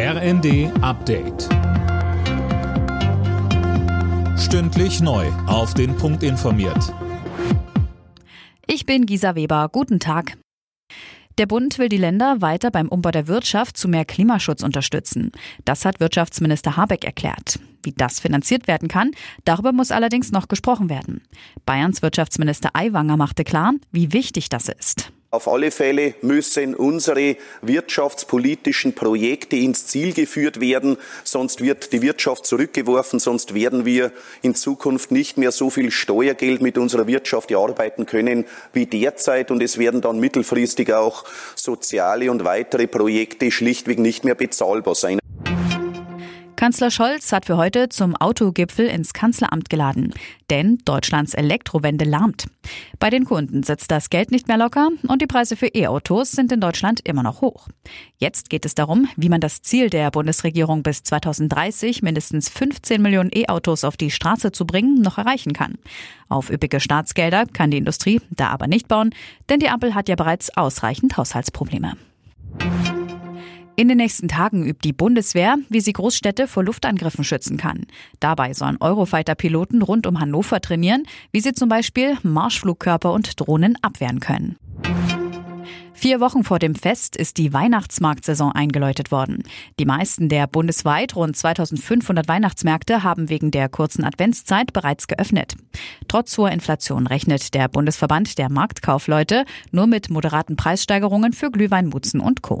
RND Update. Stündlich neu. Auf den Punkt informiert. Ich bin Gisa Weber. Guten Tag. Der Bund will die Länder weiter beim Umbau der Wirtschaft zu mehr Klimaschutz unterstützen. Das hat Wirtschaftsminister Habeck erklärt. Wie das finanziert werden kann, darüber muss allerdings noch gesprochen werden. Bayerns Wirtschaftsminister Aiwanger machte klar, wie wichtig das ist. Auf alle Fälle müssen unsere wirtschaftspolitischen Projekte ins Ziel geführt werden, sonst wird die Wirtschaft zurückgeworfen, sonst werden wir in Zukunft nicht mehr so viel Steuergeld mit unserer Wirtschaft erarbeiten können wie derzeit und es werden dann mittelfristig auch soziale und weitere Projekte schlichtweg nicht mehr bezahlbar sein. Kanzler Scholz hat für heute zum Autogipfel ins Kanzleramt geladen. Denn Deutschlands Elektrowende lahmt. Bei den Kunden sitzt das Geld nicht mehr locker und die Preise für E-Autos sind in Deutschland immer noch hoch. Jetzt geht es darum, wie man das Ziel der Bundesregierung bis 2030 mindestens 15 Millionen E-Autos auf die Straße zu bringen, noch erreichen kann. Auf üppige Staatsgelder kann die Industrie da aber nicht bauen, denn die Ampel hat ja bereits ausreichend Haushaltsprobleme. In den nächsten Tagen übt die Bundeswehr, wie sie Großstädte vor Luftangriffen schützen kann. Dabei sollen Eurofighter-Piloten rund um Hannover trainieren, wie sie zum Beispiel Marschflugkörper und Drohnen abwehren können. Vier Wochen vor dem Fest ist die Weihnachtsmarktsaison eingeläutet worden. Die meisten der bundesweit rund 2500 Weihnachtsmärkte haben wegen der kurzen Adventszeit bereits geöffnet. Trotz hoher Inflation rechnet der Bundesverband der Marktkaufleute nur mit moderaten Preissteigerungen für Glühwein, Mutzen und Co.